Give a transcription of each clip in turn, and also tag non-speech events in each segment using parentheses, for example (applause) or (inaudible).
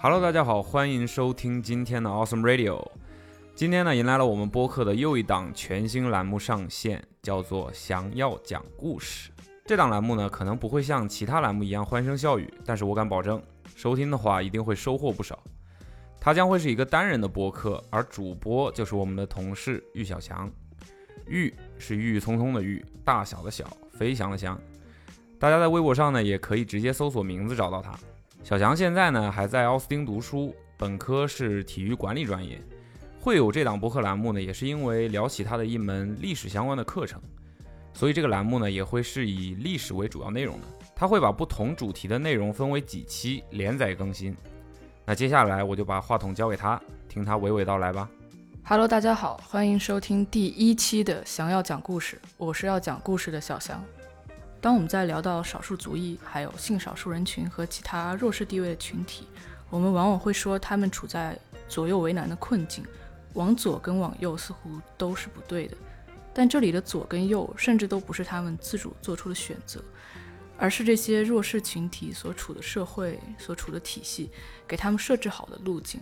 Hello，大家好，欢迎收听今天的 Awesome Radio。今天呢，迎来了我们播客的又一档全新栏目上线，叫做“想要讲故事”。这档栏目呢，可能不会像其他栏目一样欢声笑语，但是我敢保证，收听的话一定会收获不少。它将会是一个单人的播客，而主播就是我们的同事玉小强。玉是郁郁葱葱的郁，大小的小，飞翔的翔。大家在微博上呢，也可以直接搜索名字找到他。小强现在呢还在奥斯汀读书，本科是体育管理专业。会有这档播客栏目呢，也是因为聊起他的一门历史相关的课程。所以这个栏目呢，也会是以历史为主要内容的。他会把不同主题的内容分为几期连载更新。那接下来我就把话筒交给他，听他娓娓道来吧。Hello，大家好，欢迎收听第一期的《想要讲故事》，我是要讲故事的小翔。当我们在聊到少数族裔、还有性少数人群和其他弱势地位的群体，我们往往会说他们处在左右为难的困境，往左跟往右似乎都是不对的。但这里的左跟右，甚至都不是他们自主做出的选择，而是这些弱势群体所处的社会、所处的体系给他们设置好的路径。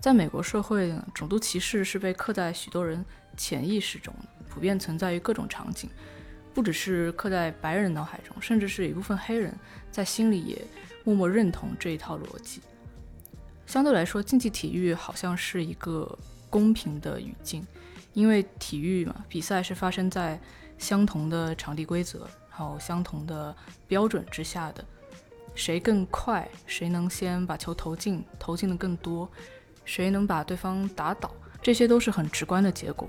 在美国社会，种族歧视是被刻在许多人潜意识中，普遍存在于各种场景，不只是刻在白人脑海中，甚至是一部分黑人在心里也默默认同这一套逻辑。相对来说，竞技体育好像是一个公平的语境。因为体育嘛，比赛是发生在相同的场地规则，然后相同的标准之下的。谁更快，谁能先把球投进，投进的更多，谁能把对方打倒，这些都是很直观的结果。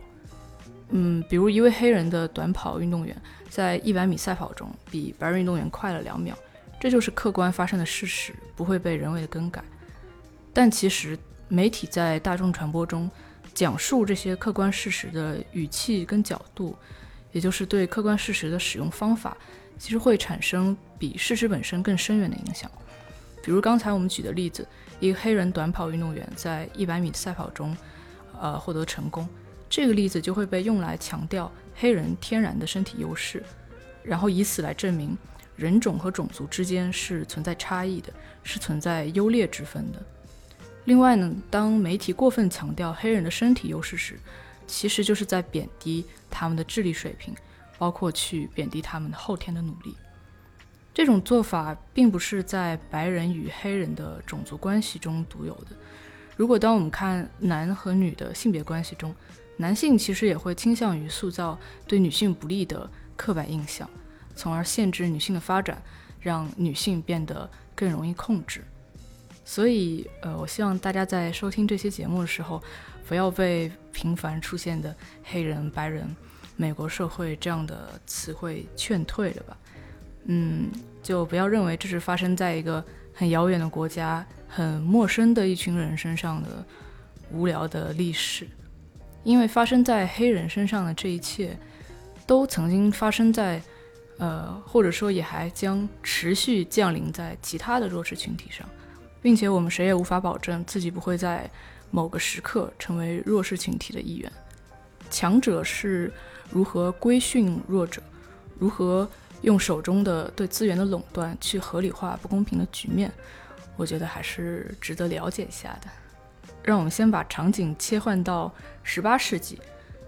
嗯，比如一位黑人的短跑运动员在一百米赛跑中比白人运动员快了两秒，这就是客观发生的事实，不会被人为的更改。但其实媒体在大众传播中。讲述这些客观事实的语气跟角度，也就是对客观事实的使用方法，其实会产生比事实本身更深远的影响。比如刚才我们举的例子，一个黑人短跑运动员在一百米赛跑中，呃，获得成功，这个例子就会被用来强调黑人天然的身体优势，然后以此来证明人种和种族之间是存在差异的，是存在优劣之分的。另外呢，当媒体过分强调黑人的身体优势时，其实就是在贬低他们的智力水平，包括去贬低他们的后天的努力。这种做法并不是在白人与黑人的种族关系中独有的。如果当我们看男和女的性别关系中，男性其实也会倾向于塑造对女性不利的刻板印象，从而限制女性的发展，让女性变得更容易控制。所以，呃，我希望大家在收听这些节目的时候，不要被频繁出现的黑人、白人、美国社会这样的词汇劝退了吧。嗯，就不要认为这是发生在一个很遥远的国家、很陌生的一群人身上的无聊的历史，因为发生在黑人身上的这一切，都曾经发生在，呃，或者说也还将持续降临在其他的弱势群体上。并且我们谁也无法保证自己不会在某个时刻成为弱势群体的一员。强者是如何规训弱者，如何用手中的对资源的垄断去合理化不公平的局面，我觉得还是值得了解一下的。让我们先把场景切换到十八世纪，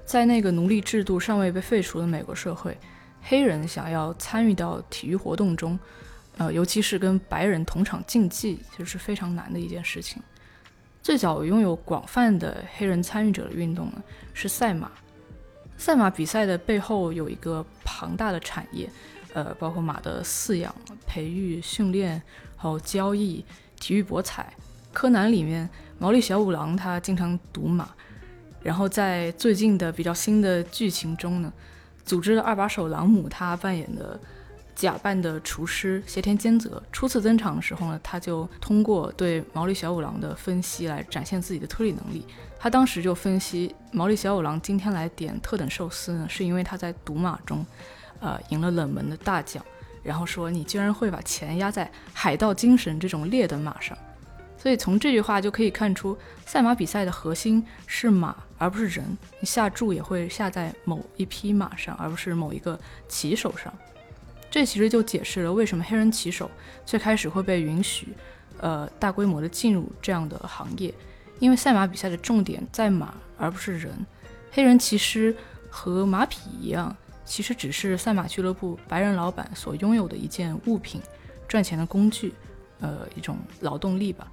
在那个奴隶制度尚未被废除的美国社会，黑人想要参与到体育活动中。呃，尤其是跟白人同场竞技，其实是非常难的一件事情。最早拥有广泛的黑人参与者的运动呢，是赛马。赛马比赛的背后有一个庞大的产业，呃，包括马的饲养、培育、训练，还有交易、体育博彩。柯南里面毛利小五郎他经常赌马，然后在最近的比较新的剧情中呢，组织的二把手朗姆他扮演的。假扮的厨师斜田兼泽初次登场的时候呢，他就通过对毛利小五郎的分析来展现自己的推理能力。他当时就分析毛利小五郎今天来点特等寿司呢，是因为他在赌马中，呃，赢了冷门的大奖。然后说你居然会把钱压在海盗精神这种劣等马上，所以从这句话就可以看出，赛马比赛的核心是马而不是人。你下注也会下在某一匹马上，而不是某一个骑手上。这其实就解释了为什么黑人骑手最开始会被允许，呃，大规模的进入这样的行业，因为赛马比赛的重点在马而不是人。黑人骑师和马匹一样，其实只是赛马俱乐部白人老板所拥有的一件物品，赚钱的工具，呃，一种劳动力吧。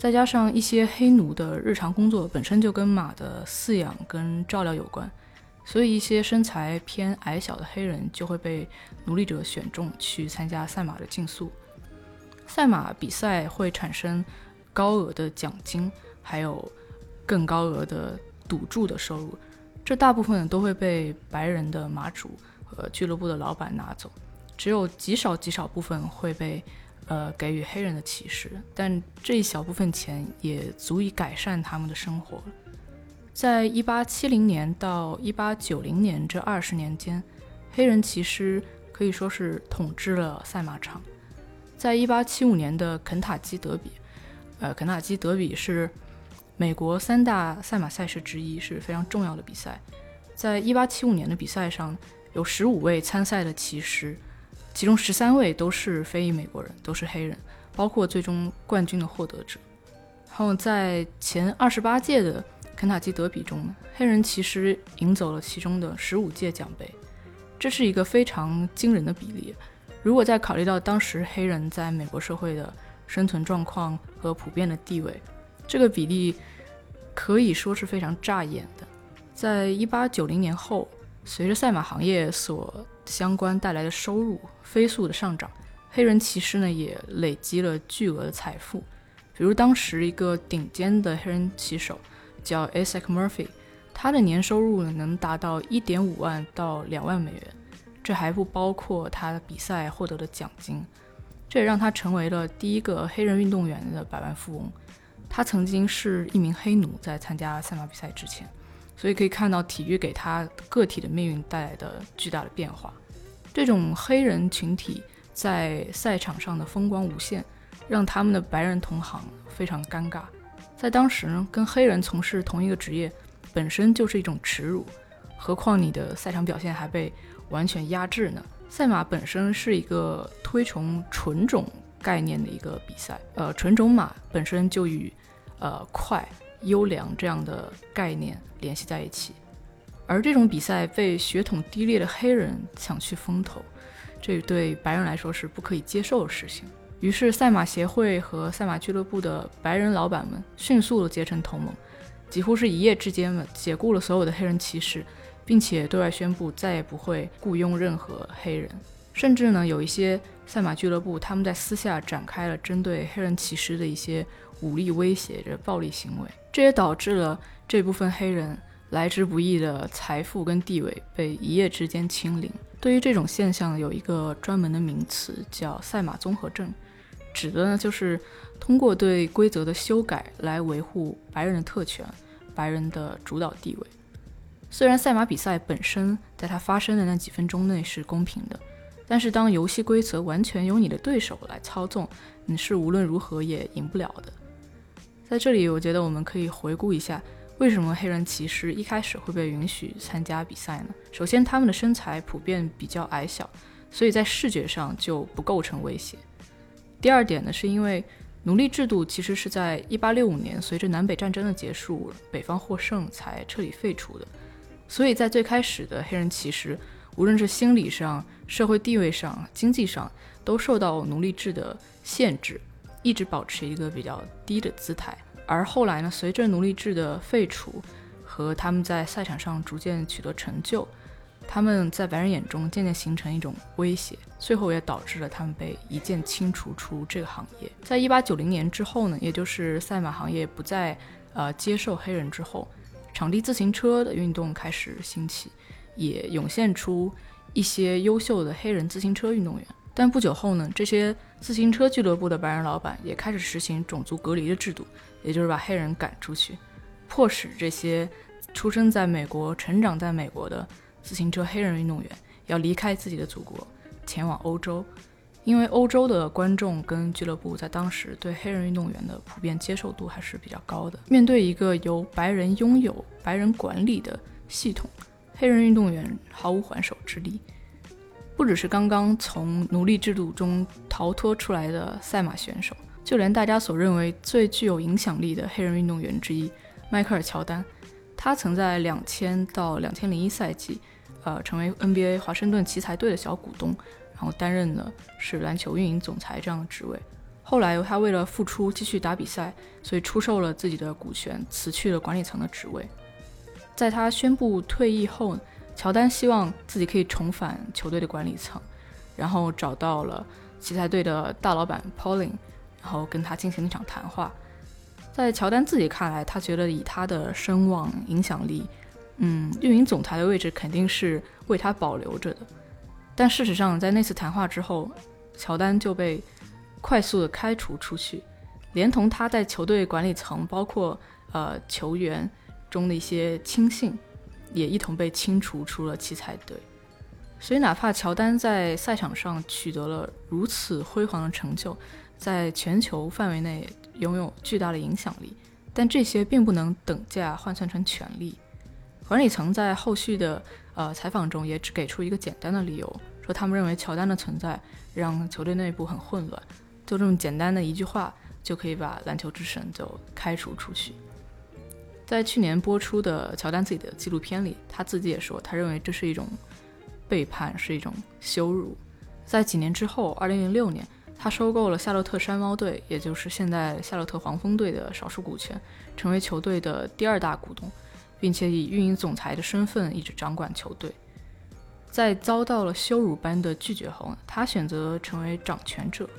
再加上一些黑奴的日常工作本身就跟马的饲养跟照料有关。所以，一些身材偏矮小的黑人就会被奴隶者选中去参加赛马的竞速。赛马比赛会产生高额的奖金，还有更高额的赌注的收入，这大部分都会被白人的马主和俱乐部的老板拿走，只有极少极少部分会被呃给予黑人的骑士，但这一小部分钱也足以改善他们的生活。在一八七零年到一八九零年这二十年间，黑人骑师可以说是统治了赛马场。在一八七五年的肯塔基德比，呃，肯塔基德比是美国三大赛马赛事之一，是非常重要的比赛。在一八七五年的比赛上，有十五位参赛的骑师，其中十三位都是非裔美国人，都是黑人，包括最终冠军的获得者。然后在前二十八届的。肯塔基德比中呢，黑人骑师赢走了其中的十五届奖杯，这是一个非常惊人的比例。如果再考虑到当时黑人在美国社会的生存状况和普遍的地位，这个比例可以说是非常扎眼的。在一八九零年后，随着赛马行业所相关带来的收入飞速的上涨，黑人骑师呢也累积了巨额的财富。比如当时一个顶尖的黑人骑手。叫 Isaac Murphy，他的年收入呢能达到一点五万到两万美元，这还不包括他比赛获得的奖金。这也让他成为了第一个黑人运动员的百万富翁。他曾经是一名黑奴，在参加赛马比赛之前，所以可以看到体育给他个体的命运带来的巨大的变化。这种黑人群体在赛场上的风光无限，让他们的白人同行非常尴尬。在当时呢，跟黑人从事同一个职业本身就是一种耻辱，何况你的赛场表现还被完全压制呢？赛马本身是一个推崇纯种概念的一个比赛，呃，纯种马本身就与呃快、优良这样的概念联系在一起，而这种比赛被血统低劣的黑人抢去风头，这对白人来说是不可以接受的事情。于是，赛马协会和赛马俱乐部的白人老板们迅速地结成同盟，几乎是一夜之间嘛，解雇了所有的黑人骑士，并且对外宣布再也不会雇佣任何黑人。甚至呢，有一些赛马俱乐部他们在私下展开了针对黑人骑士的一些武力威胁的暴力行为，这也导致了这部分黑人来之不易的财富跟地位被一夜之间清零。对于这种现象，有一个专门的名词叫赛马综合症。指的呢，就是通过对规则的修改来维护白人的特权、白人的主导地位。虽然赛马比赛本身在它发生的那几分钟内是公平的，但是当游戏规则完全由你的对手来操纵，你是无论如何也赢不了的。在这里，我觉得我们可以回顾一下，为什么黑人骑士一开始会被允许参加比赛呢？首先，他们的身材普遍比较矮小，所以在视觉上就不构成威胁。第二点呢，是因为奴隶制度其实是在1865年随着南北战争的结束，北方获胜才彻底废除的。所以在最开始的黑人骑士，无论是心理上、社会地位上、经济上，都受到奴隶制的限制，一直保持一个比较低的姿态。而后来呢，随着奴隶制的废除和他们在赛场上逐渐取得成就。他们在白人眼中渐渐形成一种威胁，最后也导致了他们被一键清除出这个行业。在一八九零年之后呢，也就是赛马行业不再呃接受黑人之后，场地自行车的运动开始兴起，也涌现出一些优秀的黑人自行车运动员。但不久后呢，这些自行车俱乐部的白人老板也开始实行种族隔离的制度，也就是把黑人赶出去，迫使这些出生在美国、成长在美国的。自行车黑人运动员要离开自己的祖国，前往欧洲，因为欧洲的观众跟俱乐部在当时对黑人运动员的普遍接受度还是比较高的。面对一个由白人拥有、白人管理的系统，黑人运动员毫无还手之力。不只是刚刚从奴隶制度中逃脱出来的赛马选手，就连大家所认为最具有影响力的黑人运动员之一迈克尔·乔丹，他曾在两千到两千零一赛季，呃，成为 NBA 华盛顿奇才队的小股东，然后担任的是篮球运营总裁这样的职位。后来他为了复出继续打比赛，所以出售了自己的股权，辞去了管理层的职位。在他宣布退役后，乔丹希望自己可以重返球队的管理层，然后找到了奇才队的大老板 Pauline，然后跟他进行了一场谈话。在乔丹自己看来，他觉得以他的声望、影响力，嗯，运营总裁的位置肯定是为他保留着的。但事实上，在那次谈话之后，乔丹就被快速的开除出去，连同他在球队管理层，包括呃球员中的一些亲信。也一同被清除出了奇才队，所以哪怕乔丹在赛场上取得了如此辉煌的成就，在全球范围内拥有巨大的影响力，但这些并不能等价换算成权力。管理层在后续的呃采访中也只给出一个简单的理由，说他们认为乔丹的存在让球队内部很混乱，就这么简单的一句话就可以把篮球之神就开除出去。在去年播出的乔丹自己的纪录片里，他自己也说，他认为这是一种背叛，是一种羞辱。在几年之后，二零零六年，他收购了夏洛特山猫队，也就是现在夏洛特黄蜂队的少数股权，成为球队的第二大股东，并且以运营总裁的身份一直掌管球队。在遭到了羞辱般的拒绝后，他选择成为掌权者。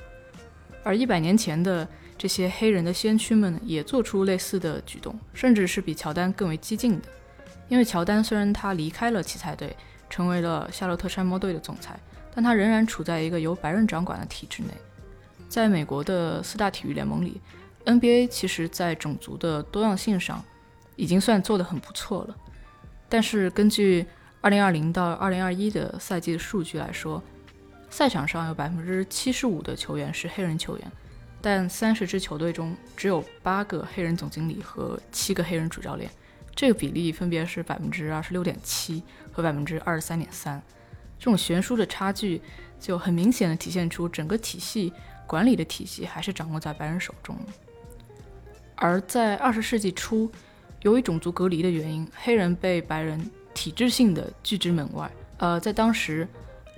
而一百年前的。这些黑人的先驱们也做出类似的举动，甚至是比乔丹更为激进的。因为乔丹虽然他离开了奇才队，成为了夏洛特山猫队的总裁，但他仍然处在一个由白人掌管的体制内。在美国的四大体育联盟里，NBA 其实在种族的多样性上已经算做得很不错了。但是根据2020到2021的赛季的数据来说，赛场上有百分之七十五的球员是黑人球员。但三十支球队中只有八个黑人总经理和七个黑人主教练，这个比例分别是百分之二十六点七和百分之二十三点三。这种悬殊的差距就很明显的体现出整个体系管理的体系还是掌握在白人手中。而在二十世纪初，由于种族隔离的原因，黑人被白人体制性的拒之门外。呃，在当时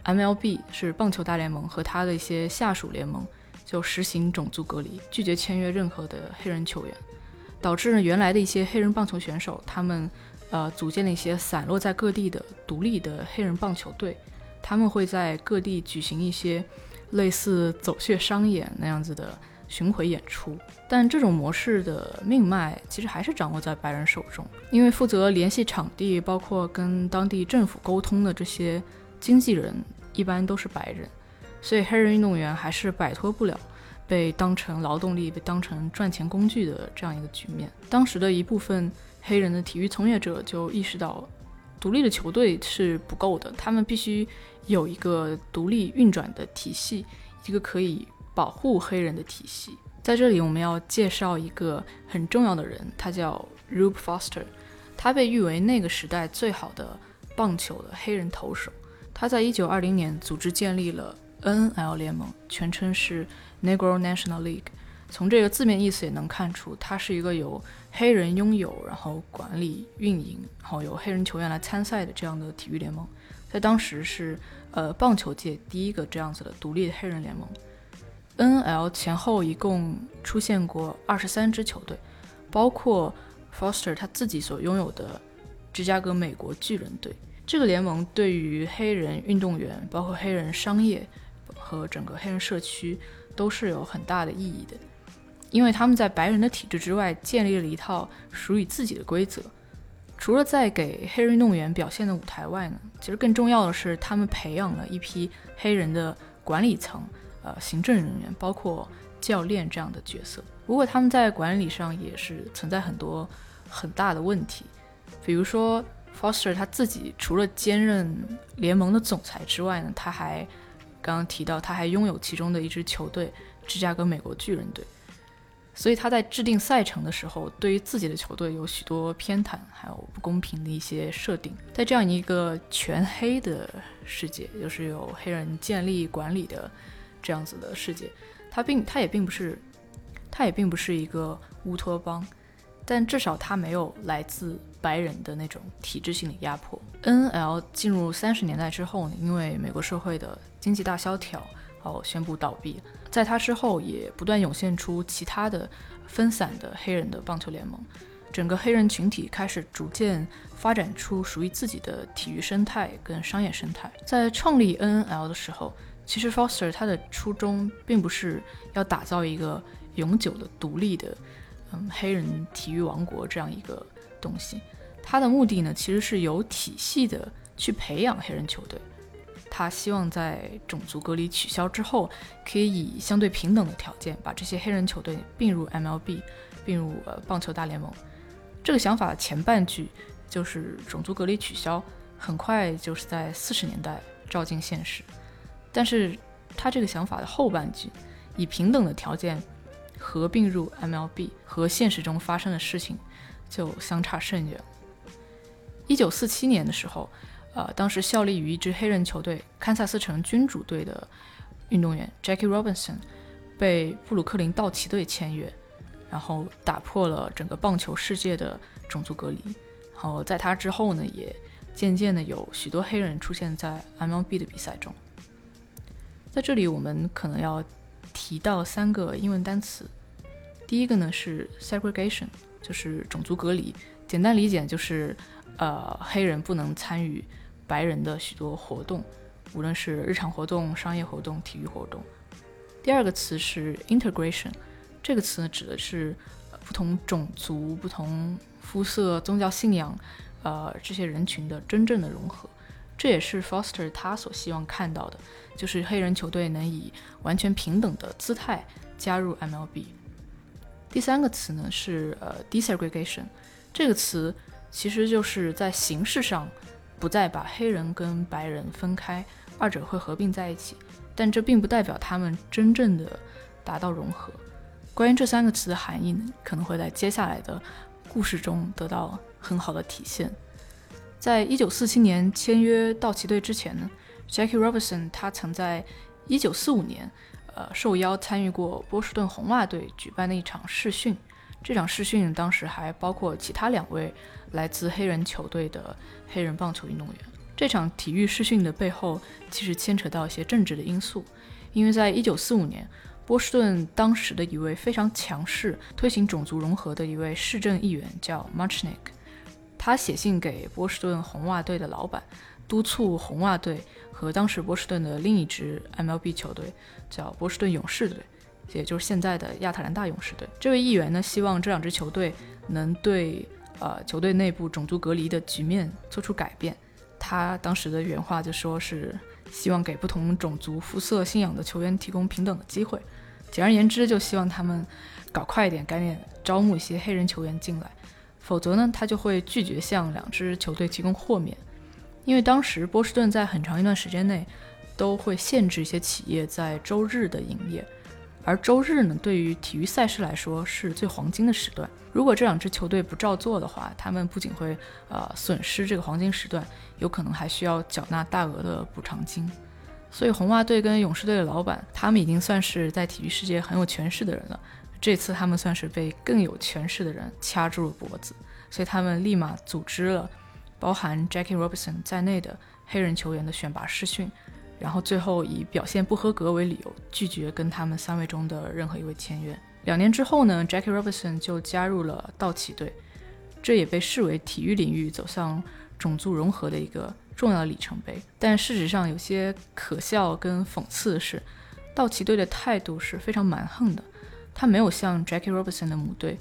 ，MLB 是棒球大联盟和他的一些下属联盟。就实行种族隔离，拒绝签约任何的黑人球员，导致呢原来的一些黑人棒球选手，他们呃组建了一些散落在各地的独立的黑人棒球队，他们会在各地举行一些类似走穴商演那样子的巡回演出。但这种模式的命脉其实还是掌握在白人手中，因为负责联系场地，包括跟当地政府沟通的这些经纪人，一般都是白人。所以黑人运动员还是摆脱不了被当成劳动力、被当成赚钱工具的这样一个局面。当时的一部分黑人的体育从业者就意识到，独立的球队是不够的，他们必须有一个独立运转的体系，一个可以保护黑人的体系。在这里，我们要介绍一个很重要的人，他叫 Rube Foster，他被誉为那个时代最好的棒球的黑人投手。他在1920年组织建立了。N.L 联盟全称是 Negro National League，从这个字面意思也能看出，它是一个由黑人拥有、然后管理、运营，然后由黑人球员来参赛的这样的体育联盟。在当时是呃棒球界第一个这样子的独立的黑人联盟。N.L 前后一共出现过二十三支球队，包括 Foster 他自己所拥有的芝加哥美国巨人队。这个联盟对于黑人运动员，包括黑人商业。和整个黑人社区都是有很大的意义的，因为他们在白人的体制之外建立了一套属于自己的规则。除了在给黑人运动员表现的舞台外呢，其实更重要的是他们培养了一批黑人的管理层、呃行政人员，包括教练这样的角色。不过他们在管理上也是存在很多很大的问题，比如说 Foster 他自己除了兼任联盟的总裁之外呢，他还刚刚提到，他还拥有其中的一支球队——芝加哥美国巨人队。所以他在制定赛程的时候，对于自己的球队有许多偏袒，还有不公平的一些设定。在这样一个全黑的世界，就是有黑人建立管理的这样子的世界，他并他也并不是，他也并不是一个乌托邦，但至少他没有来自白人的那种体制性的压迫。N.L. 进入三十年代之后呢，因为美国社会的经济大萧条，哦，宣布倒闭。在它之后，也不断涌现出其他的分散的黑人的棒球联盟，整个黑人群体开始逐渐发展出属于自己的体育生态跟商业生态。在创立 N.L. 的时候，其实 Foster 他的初衷并不是要打造一个永久的独立的，嗯，黑人体育王国这样一个东西。他的目的呢，其实是有体系的去培养黑人球队。他希望在种族隔离取消之后，可以以相对平等的条件把这些黑人球队并入 MLB，并入呃棒球大联盟。这个想法的前半句就是种族隔离取消，很快就是在四十年代照进现实。但是他这个想法的后半句，以平等的条件合并入 MLB，和现实中发生的事情就相差甚远。一九四七年的时候。呃，当时效力于一支黑人球队堪萨斯城君主队的运动员 Jackie Robinson 被布鲁克林道奇队签约，然后打破了整个棒球世界的种族隔离。然后在他之后呢，也渐渐的有许多黑人出现在 MLB 的比赛中。在这里，我们可能要提到三个英文单词。第一个呢是 segregation，就是种族隔离，简单理解就是呃黑人不能参与。白人的许多活动，无论是日常活动、商业活动、体育活动。第二个词是 integration，这个词呢指的是不同种族、不同肤色、宗教信仰，呃，这些人群的真正的融合。这也是 Foster 他所希望看到的，就是黑人球队能以完全平等的姿态加入 MLB。第三个词呢是呃 desegregation，这个词其实就是在形式上。不再把黑人跟白人分开，二者会合并在一起，但这并不代表他们真正的达到融合。关于这三个词的含义呢，可能会在接下来的故事中得到很好的体现。在一九四七年签约道奇队之前呢，Jackie Robinson 他曾在一九四五年，呃，受邀参与过波士顿红袜队举办的一场试训。这场试训当时还包括其他两位。来自黑人球队的黑人棒球运动员，这场体育试训的背后其实牵扯到一些政治的因素，因为在一九四五年，波士顿当时的一位非常强势、推行种族融合的一位市政议员叫 Marchnick，他写信给波士顿红袜队的老板，督促红袜队和当时波士顿的另一支 MLB 球队叫波士顿勇士队，也就是现在的亚特兰大勇士队。这位议员呢，希望这两支球队能对。呃，球队内部种族隔离的局面做出改变。他当时的原话就说是希望给不同种族、肤色、信仰的球员提供平等的机会。简而言之，就希望他们搞快一点，赶紧招募一些黑人球员进来。否则呢，他就会拒绝向两支球队提供豁免。因为当时波士顿在很长一段时间内都会限制一些企业在周日的营业。而周日呢，对于体育赛事来说是最黄金的时段。如果这两支球队不照做的话，他们不仅会呃损失这个黄金时段，有可能还需要缴纳大额的补偿金。所以红袜队跟勇士队的老板，他们已经算是在体育世界很有权势的人了。这次他们算是被更有权势的人掐住了脖子，所以他们立马组织了包含 Jackie Robinson 在内的黑人球员的选拔试训。然后最后以表现不合格为理由，拒绝跟他们三位中的任何一位签约。两年之后呢，Jackie Robinson 就加入了道奇队，这也被视为体育领域走向种族融合的一个重要里程碑。但事实上，有些可笑跟讽刺的是，道奇队的态度是非常蛮横的，他没有向 Jackie Robinson 的母队，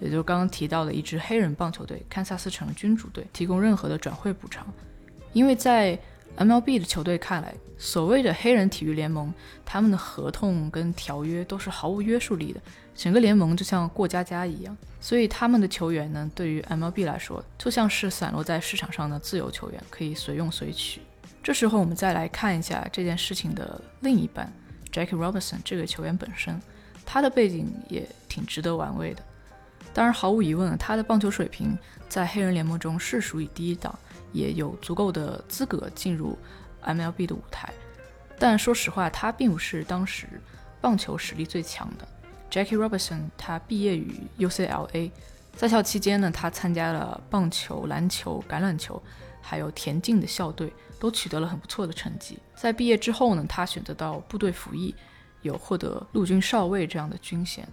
也就是刚刚提到的一支黑人棒球队——堪萨斯城君主队，提供任何的转会补偿，因为在 MLB 的球队看来，所谓的黑人体育联盟，他们的合同跟条约都是毫无约束力的，整个联盟就像过家家一样。所以他们的球员呢，对于 MLB 来说，就像是散落在市场上的自由球员，可以随用随取。这时候我们再来看一下这件事情的另一半，Jackie Robinson 这个球员本身，他的背景也挺值得玩味的。当然，毫无疑问，他的棒球水平在黑人联盟中是属于第一档，也有足够的资格进入 MLB 的舞台。但说实话，他并不是当时棒球实力最强的。Jackie Robinson 他毕业于 UCLA，在校期间呢，他参加了棒球、篮球、橄榄球，还有田径的校队，都取得了很不错的成绩。在毕业之后呢，他选择到部队服役，有获得陆军少尉这样的军衔。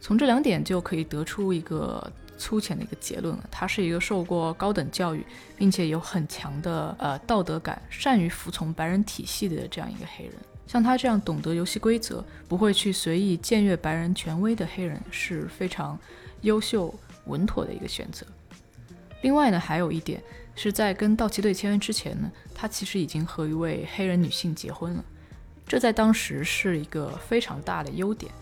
从这两点就可以得出一个粗浅的一个结论了：他是一个受过高等教育，并且有很强的呃道德感，善于服从白人体系的这样一个黑人。像他这样懂得游戏规则，不会去随意僭越白人权威的黑人，是非常优秀稳妥的一个选择。另外呢，还有一点是在跟道奇队签约之前呢，他其实已经和一位黑人女性结婚了，这在当时是一个非常大的优点，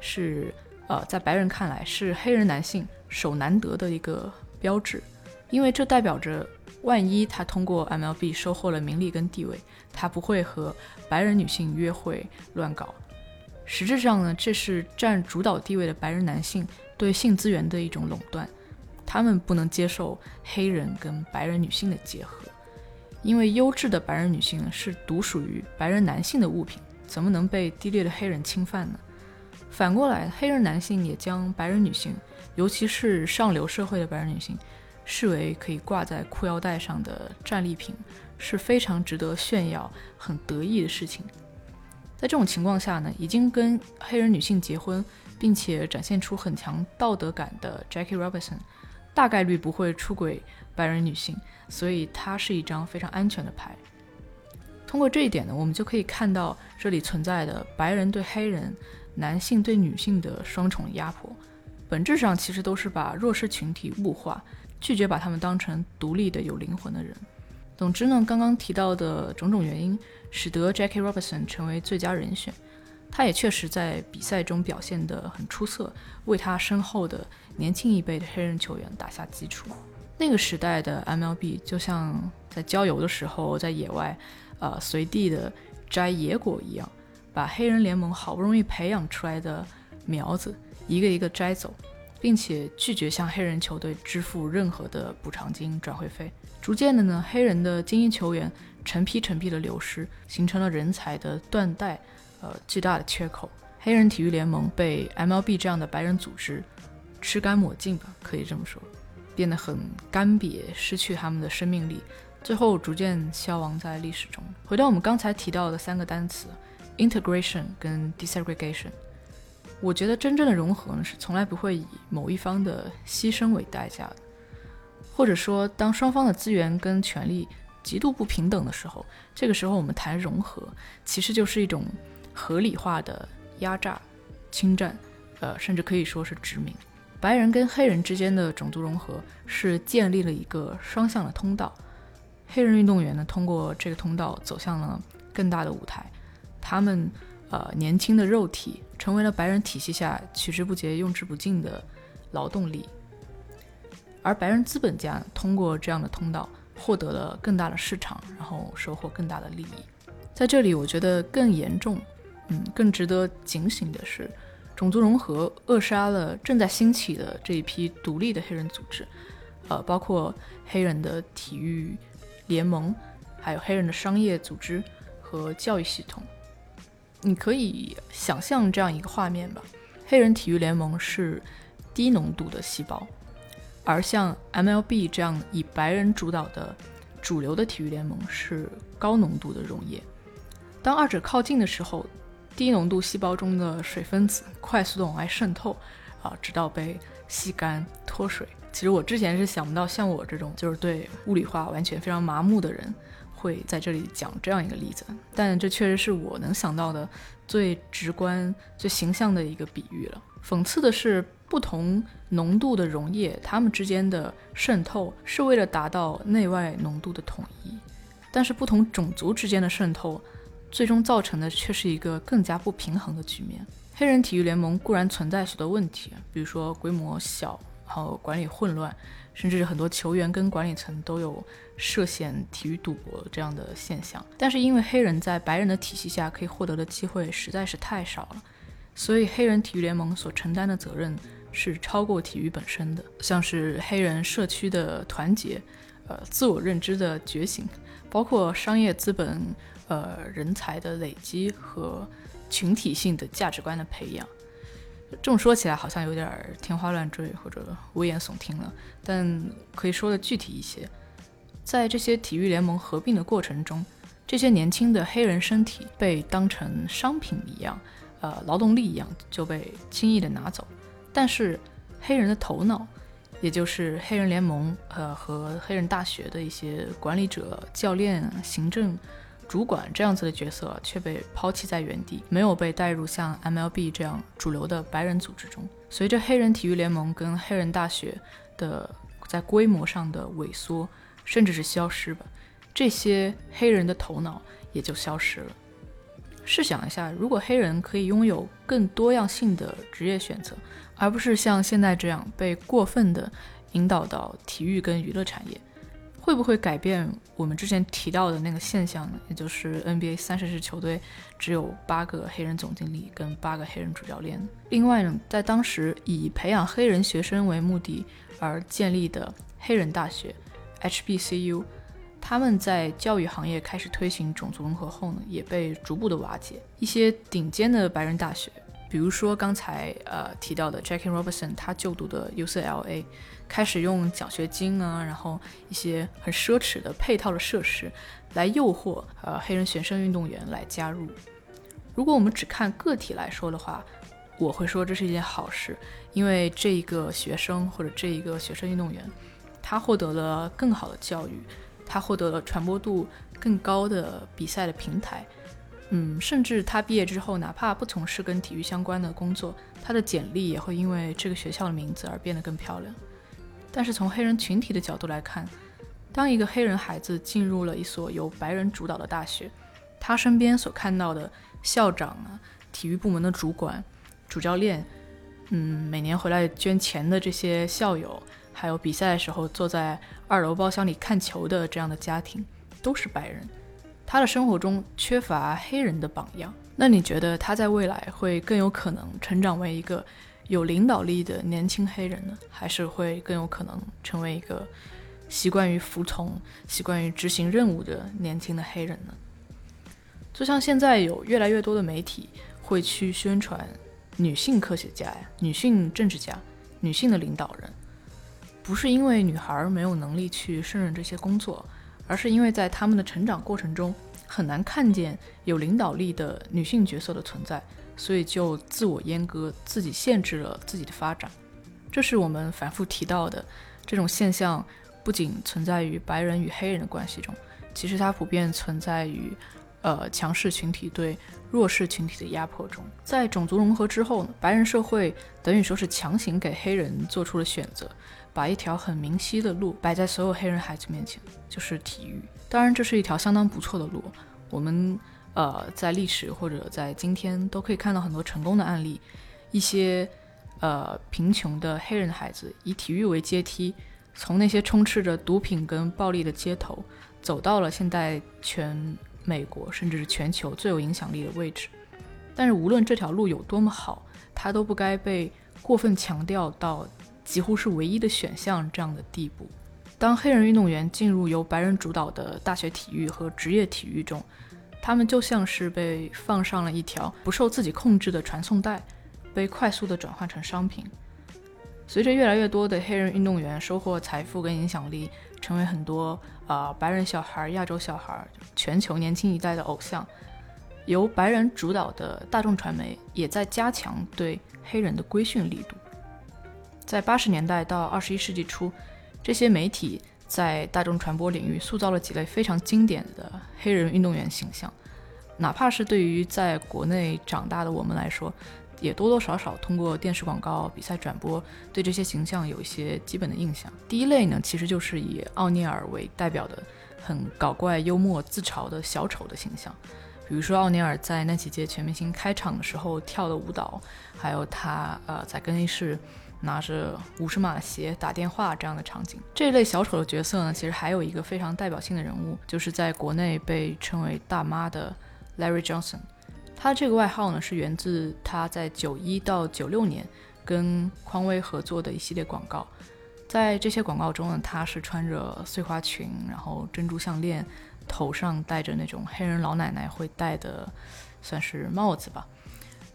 是。呃，在白人看来是黑人男性手难得的一个标志，因为这代表着万一他通过 MLB 收获了名利跟地位，他不会和白人女性约会乱搞。实质上呢，这是占主导地位的白人男性对性资源的一种垄断，他们不能接受黑人跟白人女性的结合，因为优质的白人女性是独属于白人男性的物品，怎么能被低劣的黑人侵犯呢？反过来，黑人男性也将白人女性，尤其是上流社会的白人女性，视为可以挂在裤腰带上的战利品，是非常值得炫耀、很得意的事情。在这种情况下呢，已经跟黑人女性结婚，并且展现出很强道德感的 Jackie Robinson，大概率不会出轨白人女性，所以它是一张非常安全的牌。通过这一点呢，我们就可以看到这里存在的白人对黑人。男性对女性的双重压迫，本质上其实都是把弱势群体物化，拒绝把他们当成独立的有灵魂的人。总之呢，刚刚提到的种种原因，使得 Jackie Robinson 成为最佳人选。他也确实在比赛中表现得很出色，为他身后的年轻一辈的黑人球员打下基础。那个时代的 MLB 就像在郊游的时候在野外，呃，随地的摘野果一样。把黑人联盟好不容易培养出来的苗子一个一个摘走，并且拒绝向黑人球队支付任何的补偿金、转会费。逐渐的呢，黑人的精英球员成批成批的流失，形成了人才的断代，呃，巨大的缺口。黑人体育联盟被 MLB 这样的白人组织吃干抹净吧，可以这么说，变得很干瘪，失去他们的生命力，最后逐渐消亡在历史中。回到我们刚才提到的三个单词。Integration 跟 desegregation，我觉得真正的融合呢是从来不会以某一方的牺牲为代价的，或者说，当双方的资源跟权利极度不平等的时候，这个时候我们谈融合，其实就是一种合理化的压榨、侵占，呃，甚至可以说是殖民。白人跟黑人之间的种族融合是建立了一个双向的通道，黑人运动员呢通过这个通道走向了更大的舞台。他们，呃，年轻的肉体成为了白人体系下取之不竭、用之不尽的劳动力，而白人资本家通过这样的通道获得了更大的市场，然后收获更大的利益。在这里，我觉得更严重，嗯，更值得警醒的是，种族融合扼杀了正在兴起的这一批独立的黑人组织，呃，包括黑人的体育联盟，还有黑人的商业组织和教育系统。你可以想象这样一个画面吧：黑人体育联盟是低浓度的细胞，而像 MLB 这样以白人主导的主流的体育联盟是高浓度的溶液。当二者靠近的时候，低浓度细胞中的水分子快速的往外渗透，啊，直到被吸干脱水。其实我之前是想不到，像我这种就是对物理化完全非常麻木的人。会在这里讲这样一个例子，但这确实是我能想到的最直观、最形象的一个比喻了。讽刺的是，不同浓度的溶液，它们之间的渗透是为了达到内外浓度的统一，但是不同种族之间的渗透，最终造成的却是一个更加不平衡的局面。黑人体育联盟固然存在许多问题，比如说规模小，还有管理混乱。甚至很多球员跟管理层都有涉嫌体育赌博这样的现象，但是因为黑人在白人的体系下可以获得的机会实在是太少了，所以黑人体育联盟所承担的责任是超过体育本身的，像是黑人社区的团结，呃，自我认知的觉醒，包括商业资本，呃，人才的累积和群体性的价值观的培养。这么说起来好像有点天花乱坠或者危言耸听了，但可以说的具体一些，在这些体育联盟合并的过程中，这些年轻的黑人身体被当成商品一样，呃，劳动力一样就被轻易的拿走，但是黑人的头脑，也就是黑人联盟呃和黑人大学的一些管理者、教练、行政。主管这样子的角色却被抛弃在原地，没有被带入像 MLB 这样主流的白人组织中。随着黑人体育联盟跟黑人大学的在规模上的萎缩，甚至是消失吧，这些黑人的头脑也就消失了。试想一下，如果黑人可以拥有更多样性的职业选择，而不是像现在这样被过分的引导到体育跟娱乐产业。会不会改变我们之前提到的那个现象呢？也就是 NBA 三十支球队只有八个黑人总经理跟八个黑人主教练。另外呢，在当时以培养黑人学生为目的而建立的黑人大学 HBCU，他们在教育行业开始推行种族融合后呢，也被逐步的瓦解。一些顶尖的白人大学，比如说刚才呃提到的 Jackie Robinson，他就读的 UCLA。开始用奖学金啊，然后一些很奢侈的配套的设施，来诱惑呃黑人学生运动员来加入。如果我们只看个体来说的话，我会说这是一件好事，因为这一个学生或者这一个学生运动员，他获得了更好的教育，他获得了传播度更高的比赛的平台，嗯，甚至他毕业之后，哪怕不从事跟体育相关的工作，他的简历也会因为这个学校的名字而变得更漂亮。但是从黑人群体的角度来看，当一个黑人孩子进入了一所由白人主导的大学，他身边所看到的校长啊、体育部门的主管、主教练，嗯，每年回来捐钱的这些校友，还有比赛的时候坐在二楼包厢里看球的这样的家庭，都是白人。他的生活中缺乏黑人的榜样。那你觉得他在未来会更有可能成长为一个？有领导力的年轻黑人呢，还是会更有可能成为一个习惯于服从、习惯于执行任务的年轻的黑人呢？就像现在有越来越多的媒体会去宣传女性科学家呀、女性政治家、女性的领导人，不是因为女孩没有能力去胜任这些工作，而是因为在他们的成长过程中很难看见有领导力的女性角色的存在。所以就自我阉割，自己限制了自己的发展，这是我们反复提到的这种现象，不仅存在于白人与黑人的关系中，其实它普遍存在于，呃，强势群体对弱势群体的压迫中。在种族融合之后呢，白人社会等于说是强行给黑人做出了选择，把一条很明晰的路摆在所有黑人孩子面前，就是体育。当然，这是一条相当不错的路，我们。呃，在历史或者在今天都可以看到很多成功的案例，一些呃贫穷的黑人孩子以体育为阶梯，从那些充斥着毒品跟暴力的街头，走到了现在全美国甚至是全球最有影响力的位置。但是无论这条路有多么好，它都不该被过分强调到几乎是唯一的选项这样的地步。当黑人运动员进入由白人主导的大学体育和职业体育中，他们就像是被放上了一条不受自己控制的传送带，被快速的转换成商品。随着越来越多的黑人运动员收获财富跟影响力，成为很多啊白人小孩、亚洲小孩、全球年轻一代的偶像，由白人主导的大众传媒也在加强对黑人的规训力度。在八十年代到二十一世纪初，这些媒体。在大众传播领域塑造了几类非常经典的黑人运动员形象，哪怕是对于在国内长大的我们来说，也多多少少通过电视广告、比赛转播，对这些形象有一些基本的印象。第一类呢，其实就是以奥尼尔为代表的很搞怪、幽默、自嘲的小丑的形象，比如说奥尼尔在那几届全明星开场的时候跳的舞蹈，还有他呃在更衣室。拿着五十码的鞋打电话这样的场景，这一类小丑的角色呢，其实还有一个非常代表性的人物，就是在国内被称为大妈的 Larry Johnson。他这个外号呢是源自他在九一到九六年跟匡威合作的一系列广告。在这些广告中呢，他是穿着碎花裙，然后珍珠项链，头上戴着那种黑人老奶奶会戴的，算是帽子吧。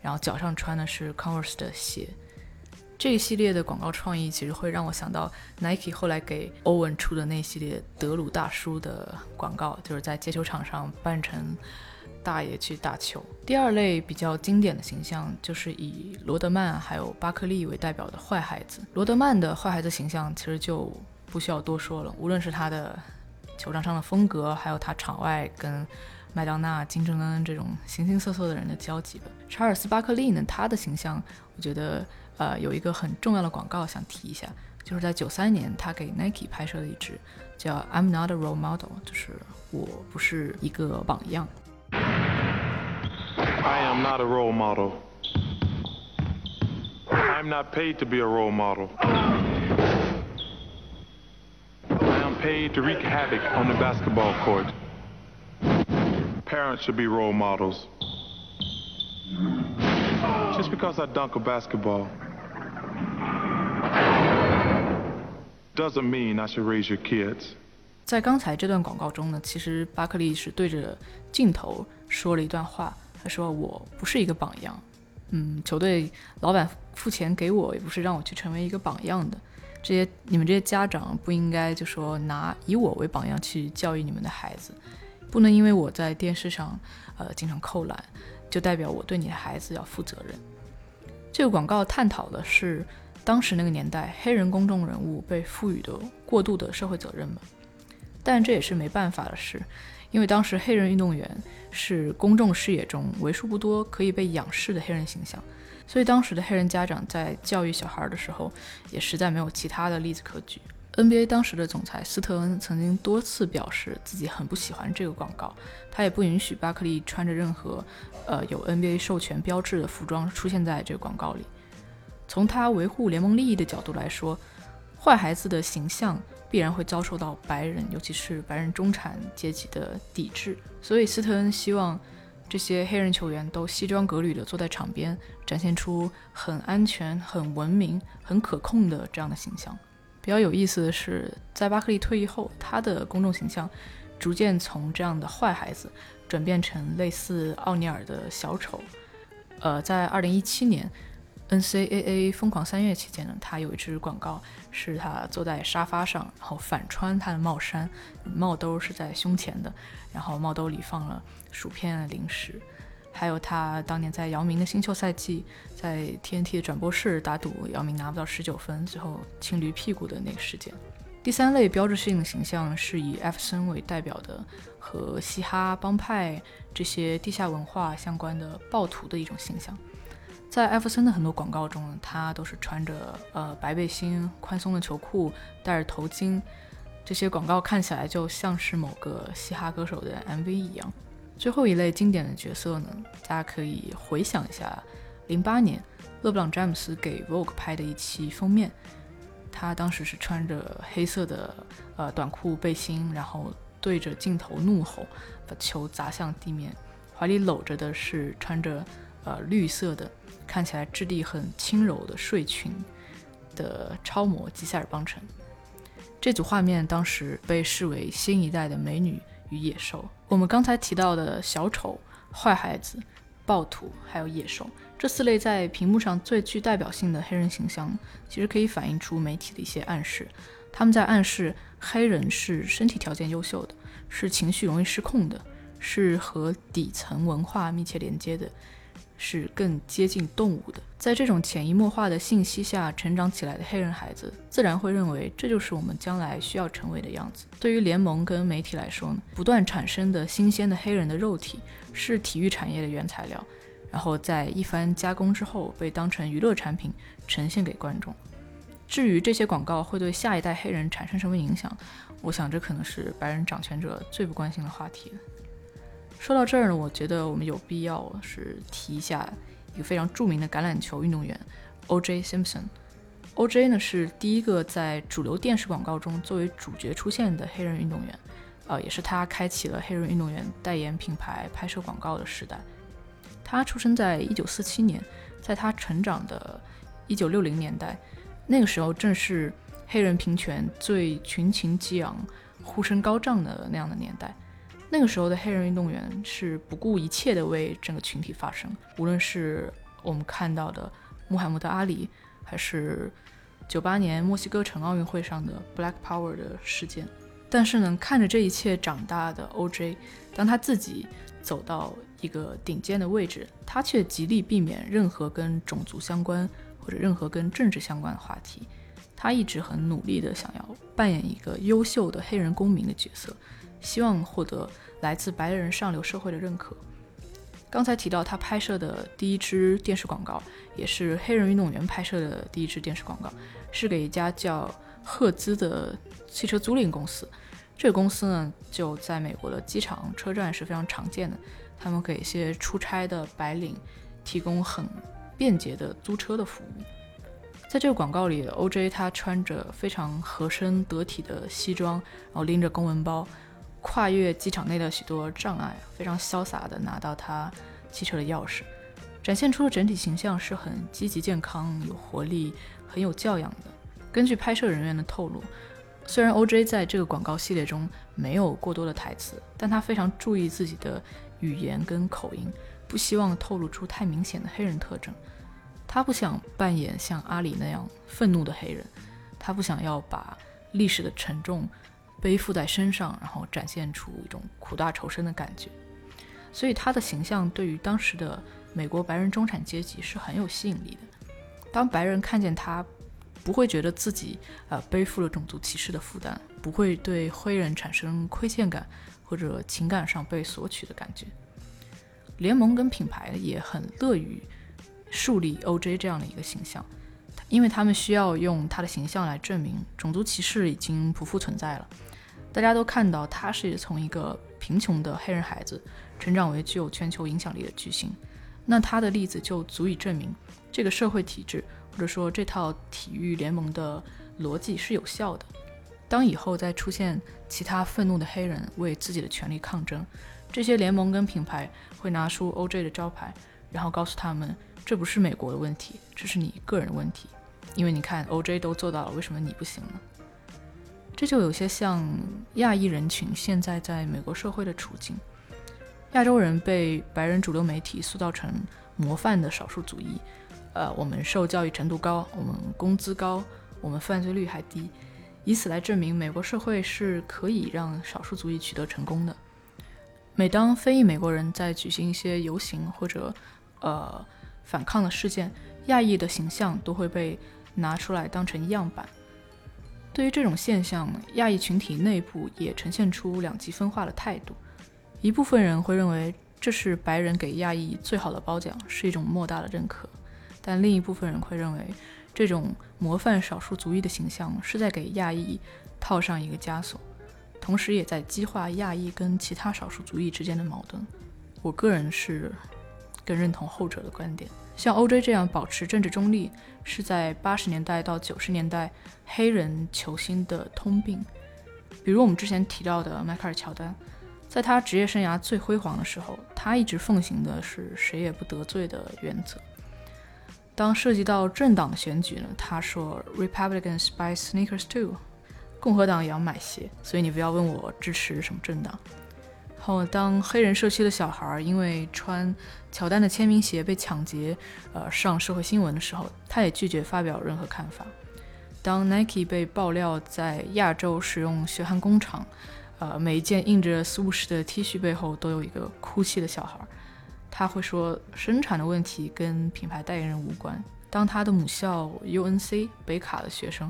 然后脚上穿的是 Converse 的鞋。这一系列的广告创意其实会让我想到 Nike 后来给欧文出的那系列德鲁大叔的广告，就是在街球场上扮成大爷去打球。第二类比较经典的形象就是以罗德曼还有巴克利为代表的坏孩子。罗德曼的坏孩子形象其实就不需要多说了，无论是他的球场上的风格，还有他场外跟麦当娜、金正恩这种形形色色的人的交集吧。查尔斯·巴克利呢，他的形象我觉得。呃，有一个很重要的广告想提一下，就是在九三年，他给 Nike 拍摄了一支叫《I'm Not a Role Model》，就是我不是一个榜样。I am not a role model. I'm not paid to be a role model. I am paid to wreak havoc on the basketball court. Parents should be role models. Just because I dunk a basketball doesn't mean I should raise your kids. 在刚才这段广告中呢，其实巴克利是对着镜头说了一段话。他说：“我不是一个榜样，嗯，球队老板付钱给我，也不是让我去成为一个榜样的。这些你们这些家长不应该就说拿以我为榜样去教育你们的孩子，不能因为我在电视上呃经常扣篮，就代表我对你的孩子要负责任。”这个广告探讨的是。当时那个年代，黑人公众人物被赋予的过度的社会责任嘛，但这也是没办法的事，因为当时黑人运动员是公众视野中为数不多可以被仰视的黑人形象，所以当时的黑人家长在教育小孩的时候，也实在没有其他的例子可举。NBA 当时的总裁斯特恩曾经多次表示自己很不喜欢这个广告，他也不允许巴克利穿着任何呃有 NBA 授权标志的服装出现在这个广告里。从他维护联盟利益的角度来说，坏孩子的形象必然会遭受到白人，尤其是白人中产阶级的抵制。所以斯特恩希望这些黑人球员都西装革履地坐在场边，展现出很安全、很文明、很可控的这样的形象。比较有意思的是，在巴克利退役后，他的公众形象逐渐从这样的坏孩子转变成类似奥尼尔的小丑。呃，在二零一七年。NCAA 疯狂三月期间呢，他有一支广告，是他坐在沙发上，然后反穿他的帽衫，帽兜是在胸前的，然后帽兜里放了薯片、零食，还有他当年在姚明的新秀赛季，在 TNT 的转播室打赌姚明拿不到十九分，最后亲驴屁股的那个事件。第三类标志性的形象是以艾弗森为代表的和嘻哈帮派这些地下文化相关的暴徒的一种形象。在艾弗森的很多广告中，他都是穿着呃白背心、宽松的球裤，戴着头巾，这些广告看起来就像是某个嘻哈歌手的 MV 一样。最后一类经典的角色呢，大家可以回想一下，零八年勒布朗詹姆斯给 Vogue 拍的一期封面，他当时是穿着黑色的呃短裤背心，然后对着镜头怒吼，把球砸向地面，怀里搂着的是穿着呃绿色的。看起来质地很轻柔的睡裙的超模吉塞尔邦辰，这组画面当时被视为新一代的美女与野兽。我们刚才提到的小丑、坏孩子、暴徒还有野兽这四类在屏幕上最具代表性的黑人形象，其实可以反映出媒体的一些暗示。他们在暗示黑人是身体条件优秀的，是情绪容易失控的，是和底层文化密切连接的。是更接近动物的。在这种潜移默化的信息下成长起来的黑人孩子，自然会认为这就是我们将来需要成为的样子。对于联盟跟媒体来说呢，不断产生的新鲜的黑人的肉体是体育产业的原材料，然后在一番加工之后被当成娱乐产品呈现给观众。至于这些广告会对下一代黑人产生什么影响，我想这可能是白人掌权者最不关心的话题了。说到这儿呢，我觉得我们有必要是提一下一个非常著名的橄榄球运动员 O.J. Simpson。O.J. 呢是第一个在主流电视广告中作为主角出现的黑人运动员，呃，也是他开启了黑人运动员代言品牌、拍摄广告的时代。他出生在1947年，在他成长的1960年代，那个时候正是黑人平权最群情激昂、呼声高涨的那样的年代。那个时候的黑人运动员是不顾一切的为整个群体发声，无论是我们看到的穆罕默德·阿里，还是98年墨西哥城奥运会上的 Black Power 的事件。但是呢，看着这一切长大的 OJ，当他自己走到一个顶尖的位置，他却极力避免任何跟种族相关或者任何跟政治相关的话题。他一直很努力的想要扮演一个优秀的黑人公民的角色，希望获得来自白人上流社会的认可。刚才提到他拍摄的第一支电视广告，也是黑人运动员拍摄的第一支电视广告，是给一家叫赫兹的汽车租赁公司。这个公司呢，就在美国的机场、车站是非常常见的。他们给一些出差的白领提供很便捷的租车的服务。在这个广告里，OJ 他穿着非常合身得体的西装，然后拎着公文包，跨越机场内的许多障碍，非常潇洒地拿到他汽车的钥匙，展现出的整体形象是很积极、健康、有活力、很有教养的。根据拍摄人员的透露，虽然 OJ 在这个广告系列中没有过多的台词，但他非常注意自己的语言跟口音，不希望透露出太明显的黑人特征。他不想扮演像阿里那样愤怒的黑人，他不想要把历史的沉重背负在身上，然后展现出一种苦大仇深的感觉。所以他的形象对于当时的美国白人中产阶级是很有吸引力的。当白人看见他，不会觉得自己呃背负了种族歧视的负担，不会对黑人产生亏欠感或者情感上被索取的感觉。联盟跟品牌也很乐于。树立 OJ 这样的一个形象，因为他们需要用他的形象来证明种族歧视已经不复存在了。大家都看到他是从一个贫穷的黑人孩子成长为具有全球影响力的巨星，那他的例子就足以证明这个社会体制或者说这套体育联盟的逻辑是有效的。当以后再出现其他愤怒的黑人为自己的权利抗争，这些联盟跟品牌会拿出 OJ 的招牌，然后告诉他们。这不是美国的问题，这是你个人问题，因为你看 OJ 都做到了，为什么你不行呢？这就有些像亚裔人群现在在美国社会的处境。亚洲人被白人主流媒体塑造成模范的少数族裔，呃，我们受教育程度高，我们工资高，我们犯罪率还低，以此来证明美国社会是可以让少数族裔取得成功的。每当非裔美国人在举行一些游行或者呃。反抗的事件，亚裔的形象都会被拿出来当成样板。对于这种现象，亚裔群体内部也呈现出两极分化的态度。一部分人会认为这是白人给亚裔最好的褒奖，是一种莫大的认可；但另一部分人会认为，这种模范少数族裔的形象是在给亚裔套上一个枷锁，同时也在激化亚裔跟其他少数族裔之间的矛盾。我个人是。更认同后者的观点。像 OJ 这样保持政治中立，是在八十年代到九十年代黑人球星的通病。比如我们之前提到的迈克尔·乔丹，在他职业生涯最辉煌的时候，他一直奉行的是谁也不得罪的原则。当涉及到政党的选举呢，他说 “Republicans buy sneakers too”，共和党也要买鞋，所以你不要问我支持什么政党。后，当黑人社区的小孩因为穿乔丹的签名鞋被抢劫，呃，上社会新闻的时候，他也拒绝发表任何看法。当 Nike 被爆料在亚洲使用血汗工厂，呃，每一件印着 Swoosh 的 T 恤背后都有一个哭泣的小孩，他会说生产的问题跟品牌代言人无关。当他的母校 UNC 北卡的学生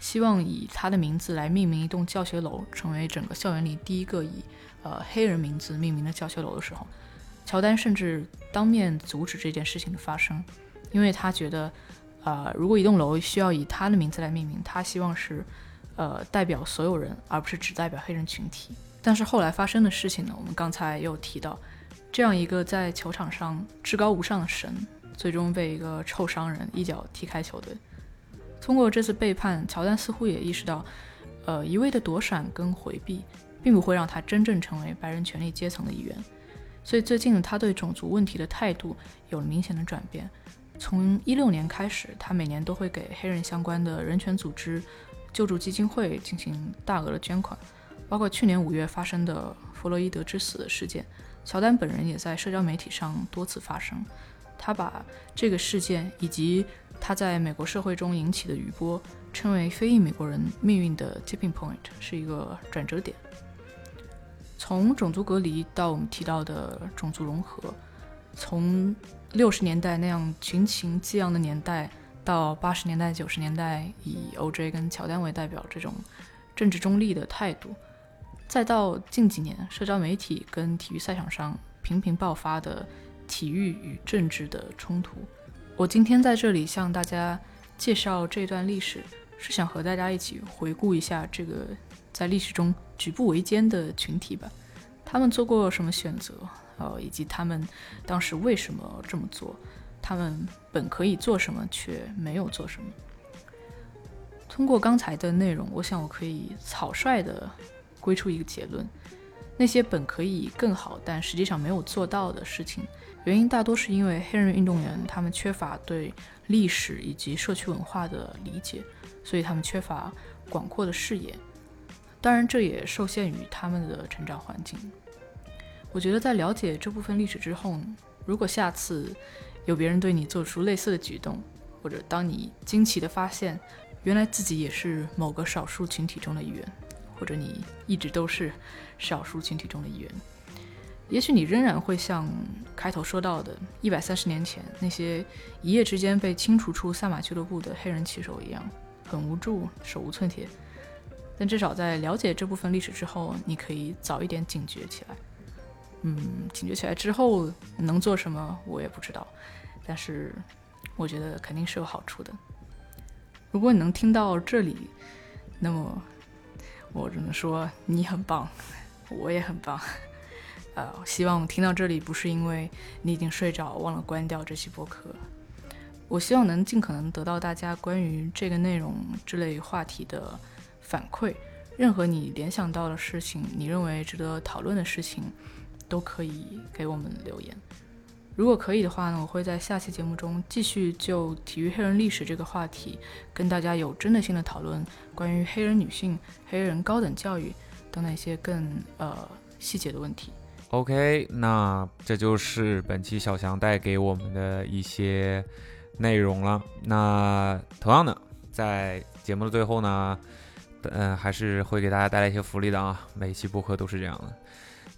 希望以他的名字来命名一栋教学楼，成为整个校园里第一个以呃，黑人名字命名的教学楼的时候，乔丹甚至当面阻止这件事情的发生，因为他觉得，呃，如果一栋楼需要以他的名字来命名，他希望是，呃，代表所有人，而不是只代表黑人群体。但是后来发生的事情呢，我们刚才又提到，这样一个在球场上至高无上的神，最终被一个臭商人一脚踢开球队。通过这次背叛，乔丹似乎也意识到，呃，一味的躲闪跟回避。并不会让他真正成为白人权力阶层的一员。所以最近他对种族问题的态度有了明显的转变。从一六年开始，他每年都会给黑人相关的人权组织、救助基金会进行大额的捐款，包括去年五月发生的弗洛伊德之死的事件，乔丹本人也在社交媒体上多次发声。他把这个事件以及他在美国社会中引起的余波称为非裔美国人命运的 tipping point，是一个转折点。从种族隔离到我们提到的种族融合，从六十年代那样群情激昂的年代，到八十年代、九十年代以 O.J. 跟乔丹为代表这种政治中立的态度，再到近几年社交媒体跟体育赛场上频频爆发的体育与政治的冲突，我今天在这里向大家介绍这段历史，是想和大家一起回顾一下这个在历史中举步维艰的群体吧，他们做过什么选择？呃，以及他们当时为什么这么做？他们本可以做什么，却没有做什么？通过刚才的内容，我想我可以草率地归出一个结论：那些本可以更好，但实际上没有做到的事情，原因大多是因为黑人运动员他们缺乏对历史以及社区文化的理解，所以他们缺乏广阔的视野。当然，这也受限于他们的成长环境。我觉得在了解这部分历史之后，如果下次有别人对你做出类似的举动，或者当你惊奇地发现原来自己也是某个少数群体中的一员，或者你一直都是少数群体中的一员，也许你仍然会像开头说到的，一百三十年前那些一夜之间被清除出赛马俱乐部的黑人骑手一样，很无助，手无寸铁。但至少在了解这部分历史之后，你可以早一点警觉起来。嗯，警觉起来之后能做什么，我也不知道。但是我觉得肯定是有好处的。如果你能听到这里，那么我只能说你很棒，我也很棒。呃，希望听到这里不是因为你已经睡着忘了关掉这期播客。我希望能尽可能得到大家关于这个内容之类话题的。反馈，任何你联想到的事情，你认为值得讨论的事情，都可以给我们留言。如果可以的话呢，我会在下期节目中继续就体育黑人历史这个话题，跟大家有针对性的讨论关于黑人女性、黑人高等教育等那些更呃细节的问题。OK，那这就是本期小翔带给我们的一些内容了。那同样的，在节目的最后呢。嗯，还是会给大家带来一些福利的啊，每期播客都是这样的。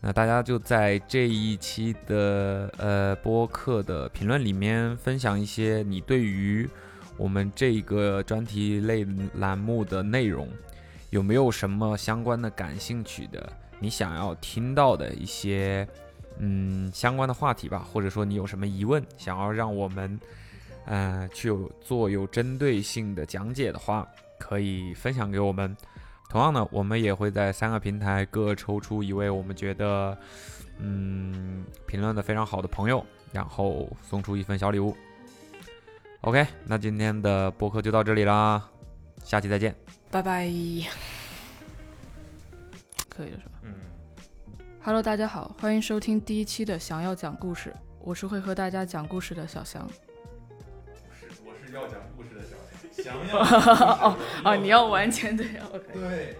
那大家就在这一期的呃播客的评论里面分享一些你对于我们这个专题类栏目的内容有没有什么相关的感兴趣的，你想要听到的一些嗯相关的话题吧，或者说你有什么疑问想要让我们呃去有做有针对性的讲解的话。可以分享给我们。同样呢，我们也会在三个平台各抽出一位我们觉得嗯评论的非常好的朋友，然后送出一份小礼物。OK，那今天的播客就到这里啦，下期再见，拜拜。可以了是吧？嗯。Hello，大家好，欢迎收听第一期的《想要讲故事》，我是会和大家讲故事的小翔。不是，我是要讲故事。想要 (laughs) 哦 (laughs) 哦，你要完全对，OK。对。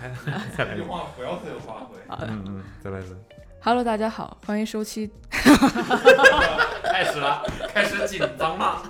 来，再来一句话，不要自由发挥。嗯嗯，再来一次。Hello，大家好，欢迎收听。(laughs) 开始了，开始紧张了。